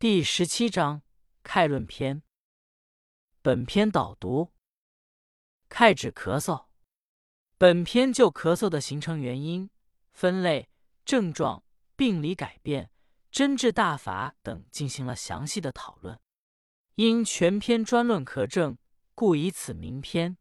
第十七章概论篇。本篇导读：概指咳嗽。本篇就咳嗽的形成原因、分类、症状、病理改变、针治大法等进行了详细的讨论。因全篇专论咳症，故以此名篇。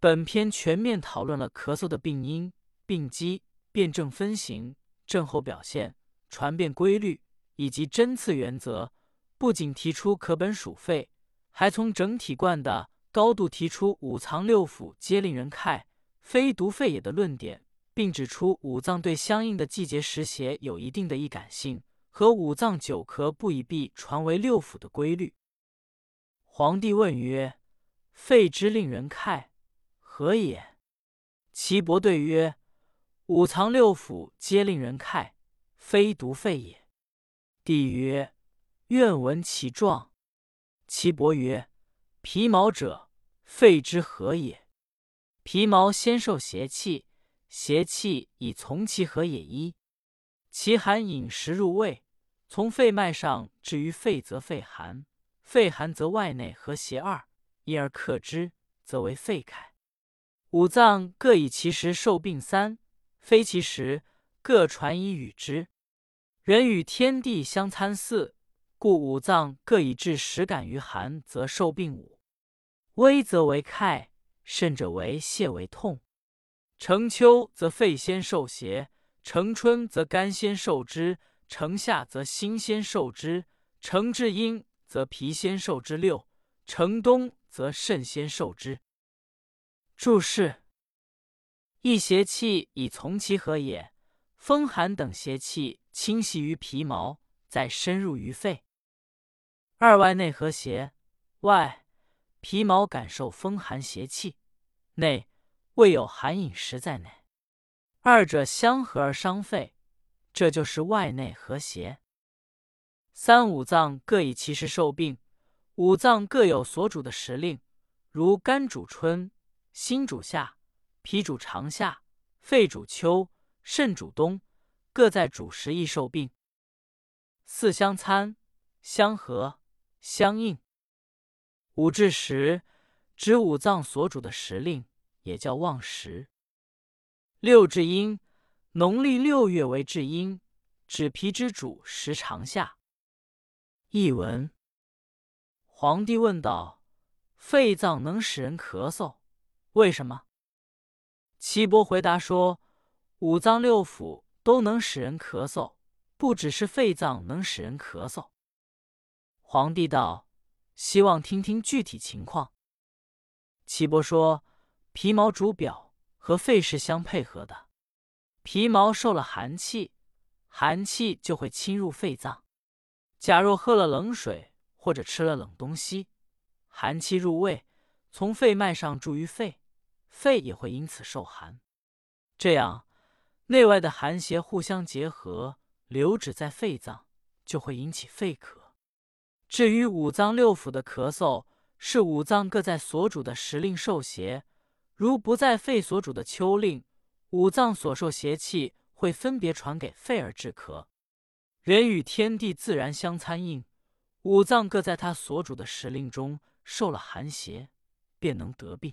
本篇全面讨论了咳嗽的病因、病机、辨证分型、症候表现、传变规律。以及针刺原则，不仅提出可本属肺，还从整体贯的高度提出五脏六腑皆令人慨，非独肺也的论点，并指出五脏对相应的季节时邪有一定的易感性，和五脏九咳不已必传为六腑的规律。皇帝问曰：“肺之令人慨，何也？”岐伯对曰：“五脏六腑皆令人慨，非独肺也。”帝曰：“愿闻其状。”岐伯曰：“皮毛者，肺之何也？皮毛先受邪气，邪气以从其何也一。其寒饮食入胃，从肺脉上至于肺，则肺寒；肺寒则外内和邪二，因而克之，则为肺开。五脏各以其时受病三，非其时，各传以与之。”人与天地相参似，故五脏各以至实感于寒，则受病五。微则为慨，甚者为泻为痛。成秋则肺先受邪，成春则肝先受之，成夏则心先受之，成至阴则脾先受之六，成冬则肾先受之。注释：一邪气以从其何也？风寒等邪气。侵袭于皮毛，再深入于肺。二外内和邪，外皮毛感受风寒邪气，内未有寒饮食在内，二者相合而伤肺，这就是外内和邪。三五脏各以其时受病，五脏各有所主的时令，如肝主春，心主夏，脾主长夏，肺主秋，肾主冬。各在主食易受病，四相参、相合、相应。五至时指五脏所主的时令，也叫旺时。六至阴，农历六月为至阴，指脾之主时长夏。译文：皇帝问道：“肺脏能使人咳嗽，为什么？”岐伯回答说：“五脏六腑。”都能使人咳嗽，不只是肺脏能使人咳嗽。皇帝道：“希望听听具体情况。”岐伯说：“皮毛主表，和肺是相配合的。皮毛受了寒气，寒气就会侵入肺脏。假若喝了冷水或者吃了冷东西，寒气入胃，从肺脉上注于肺，肺也会因此受寒。这样。”内外的寒邪互相结合，留止在肺脏，就会引起肺咳。至于五脏六腑的咳嗽，是五脏各在所主的时令受邪。如不在肺所主的秋令，五脏所受邪气会分别传给肺而致咳。人与天地自然相参应，五脏各在他所主的时令中受了寒邪，便能得病。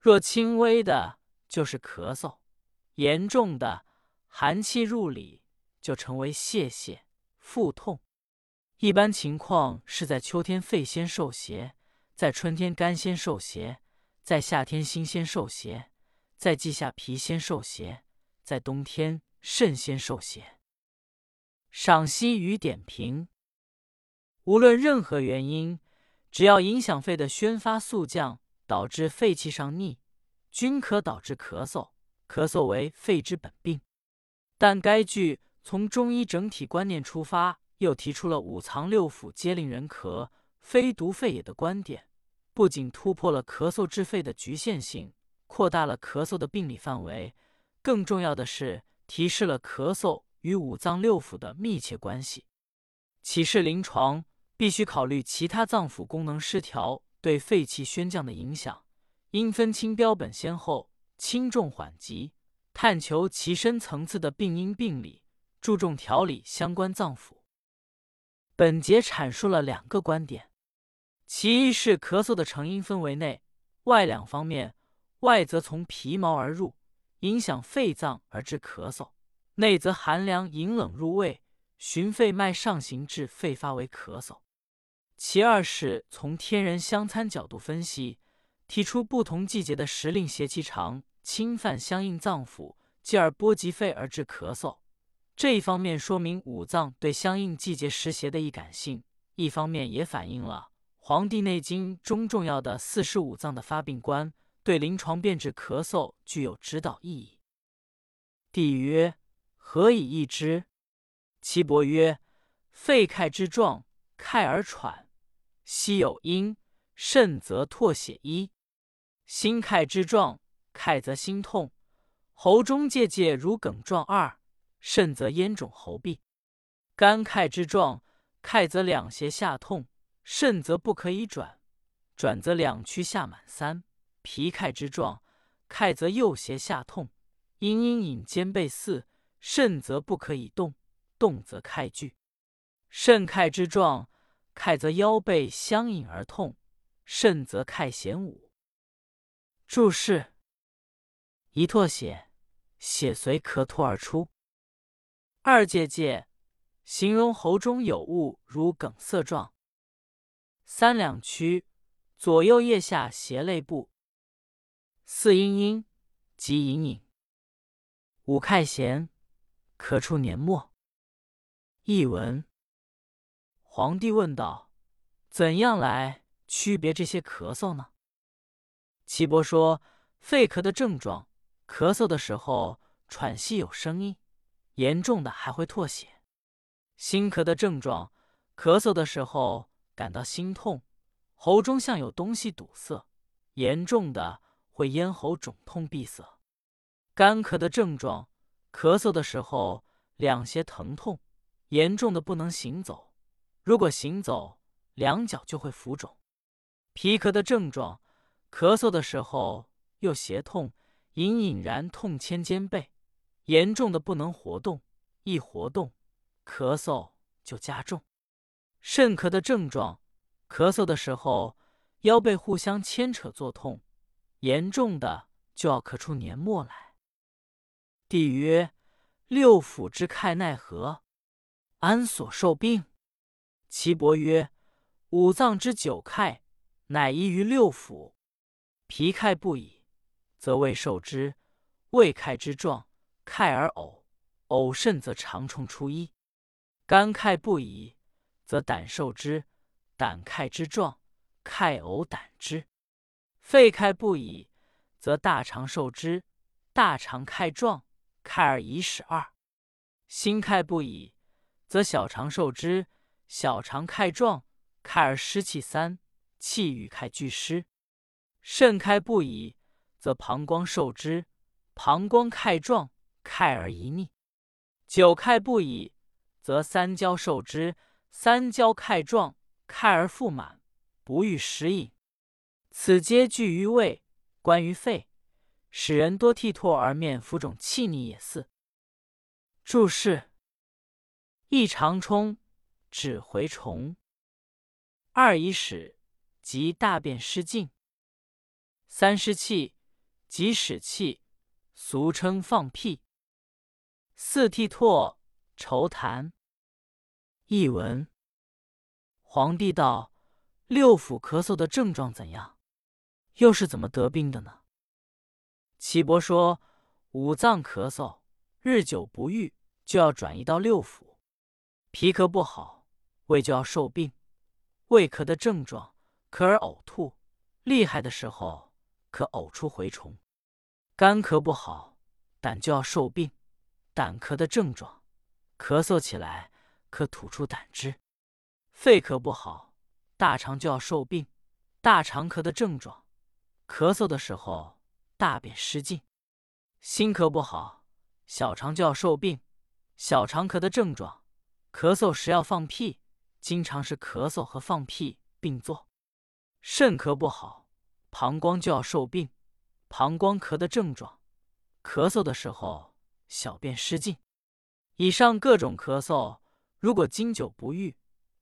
若轻微的，就是咳嗽。严重的寒气入里，就成为泄泻、腹痛。一般情况是在秋天肺先受邪，在春天肝先受邪，在夏天心先受邪，在季夏脾先受邪，在冬天肾先受邪。赏析与点评：无论任何原因，只要影响肺的宣发速降，导致肺气上逆，均可导致咳嗽。咳嗽为肺之本病，但该句从中医整体观念出发，又提出了五脏六腑皆令人咳，非独肺也的观点，不仅突破了咳嗽治肺的局限性，扩大了咳嗽的病理范围，更重要的是提示了咳嗽与五脏六腑的密切关系。启示临床必须考虑其他脏腑功能失调对肺气宣降的影响，应分清标本先后。轻重缓急，探求其深层次的病因病理，注重调理相关脏腑。本节阐述了两个观点，其一是咳嗽的成因分为内外两方面，外则从皮毛而入，影响肺脏而致咳嗽；内则寒凉引冷入胃，循肺脉上行至肺发为咳嗽。其二是从天人相参角度分析，提出不同季节的时令邪气长，侵犯相应脏腑，继而波及肺而致咳嗽。这一方面说明五脏对相应季节时邪的易感性，一方面也反映了《黄帝内经》中重要的四十五脏的发病观，对临床辨治咳嗽具有指导意义。帝曰：何以易之？岐伯曰：肺开之状，开而喘，息有阴；肾则唾血衣；心开之状，开则心痛；喉中结结如梗状二。肾则咽肿喉痹，肝开之状，开则两胁下痛；肾则不可以转，转则两曲下满三。脾开之状，开则右胁下痛；阴阴引肩背四，肾则不可以动，动则开聚。肾开之状，开则腰背相引而痛；肾则开弦五。注释：一唾血，血随咳吐而出。二结节，形容喉中有物如梗塞状。三两曲，左右腋下斜肋部。四阴阴，即隐隐。五太弦，咳出年末。译文：皇帝问道：“怎样来区别这些咳嗽呢？”岐伯说：“肺咳的症状，咳嗽的时候喘息有声音。”严重的还会吐血，心咳的症状，咳嗽的时候感到心痛，喉中像有东西堵塞，严重的会咽喉肿痛闭塞。干咳的症状，咳嗽的时候两胁疼痛，严重的不能行走，如果行走，两脚就会浮肿。皮咳的症状，咳嗽的时候又胁痛，隐隐然痛牵肩背。严重的不能活动，一活动，咳嗽就加重。肾咳的症状，咳嗽的时候腰背互相牵扯作痛，严重的就要咳出黏沫来。帝曰：六腑之开奈何？安所受病？岐伯曰：五脏之九开，乃依于六腑。脾开不已，则胃受之；胃开之状。开而呕，呕甚则长虫出一；肝开不已，则胆受之；胆开之状，开呕胆汁；肺开不已，则大肠受之；大肠开状，开而遗屎二；心开不已，则小肠受之；小肠开状，开而湿气三，气与开俱湿；肾开不已，则膀胱受之；膀胱开状。开而遗逆，久开不已，则三焦受之；三焦开状，开而腹满，不欲食饮。此皆聚于胃，关于肺，使人多涕唾而面浮肿气逆也。似注释：一长冲，指蛔虫；二遗屎，即大便失禁；三湿气，即屎气，俗称放屁。四涕唾，愁痰。译文：皇帝道：“六腑咳嗽的症状怎样？又是怎么得病的呢？”岐伯说：“五脏咳嗽，日久不愈，就要转移到六腑。脾咳不好，胃就要受病。胃咳的症状，咳而呕吐，厉害的时候可呕出蛔虫。干咳不好，胆就要受病。”胆咳的症状，咳嗽起来可吐出胆汁；肺咳不好，大肠就要受病。大肠咳的症状，咳嗽的时候大便失禁；心咳不好，小肠就要受病。小肠咳的症状，咳嗽时要放屁，经常是咳嗽和放屁并作。肾咳不好，膀胱就要受病。膀胱咳的症状，咳嗽的时候。小便失禁，以上各种咳嗽，如果经久不愈，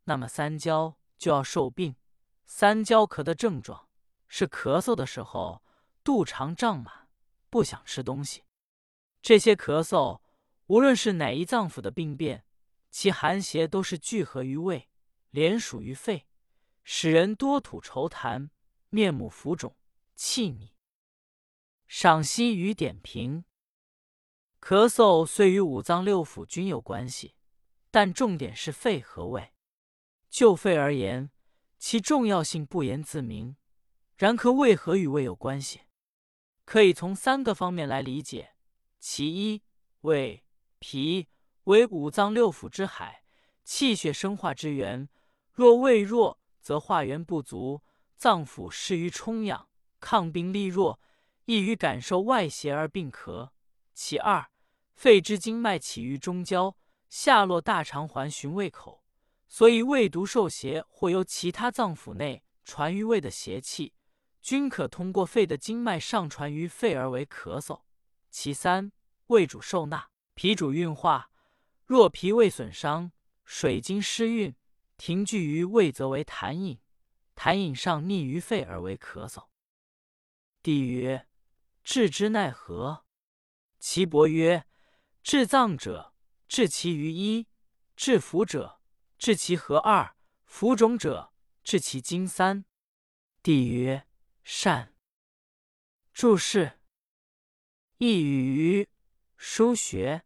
那么三焦就要受病。三焦咳的症状是咳嗽的时候肚肠胀满，不想吃东西。这些咳嗽无论是哪一脏腑的病变，其寒邪都是聚合于胃，连属于肺，使人多吐稠痰，面目浮肿，气逆。赏析与点评：咳嗽虽与五脏六腑均有关系，但重点是肺和胃。就肺而言，其重要性不言自明。然可为何与胃有关系？可以从三个方面来理解：其一，胃、脾为五脏六腑之海，气血生化之源。若胃弱，则化源不足，脏腑失于充养，抗病力弱，易于感受外邪而病咳。其二，肺之经脉起于中焦，下落大肠环循胃口。所以，胃毒受邪或由其他脏腑内传于胃的邪气，均可通过肺的经脉上传于肺而为咳嗽。其三，胃主受纳，脾主运化。若脾胃损伤，水经失运，停聚于胃，则为痰饮。痰饮上逆于肺而为咳嗽。帝曰：治之奈何？岐伯曰：治脏者，治其于一；治腑者。治其合二，浮肿者治其经三。帝曰：善。注释：一语于腧穴，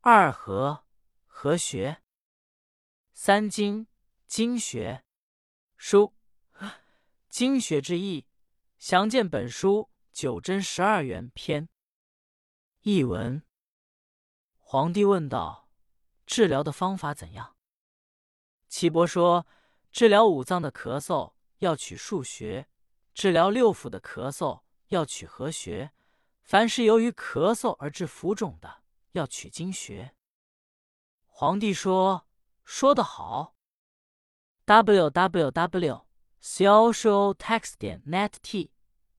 二合合学，三经经学。书经穴之意，详见本书九针十二元篇。译文：皇帝问道：治疗的方法怎样？岐伯说：“治疗五脏的咳嗽要取数穴，治疗六腑的咳嗽要取合穴，凡是由于咳嗽而致浮肿的，要取经穴。”皇帝说：“说得好。” W w w social text 点 net t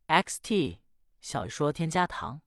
x t 小说添加糖。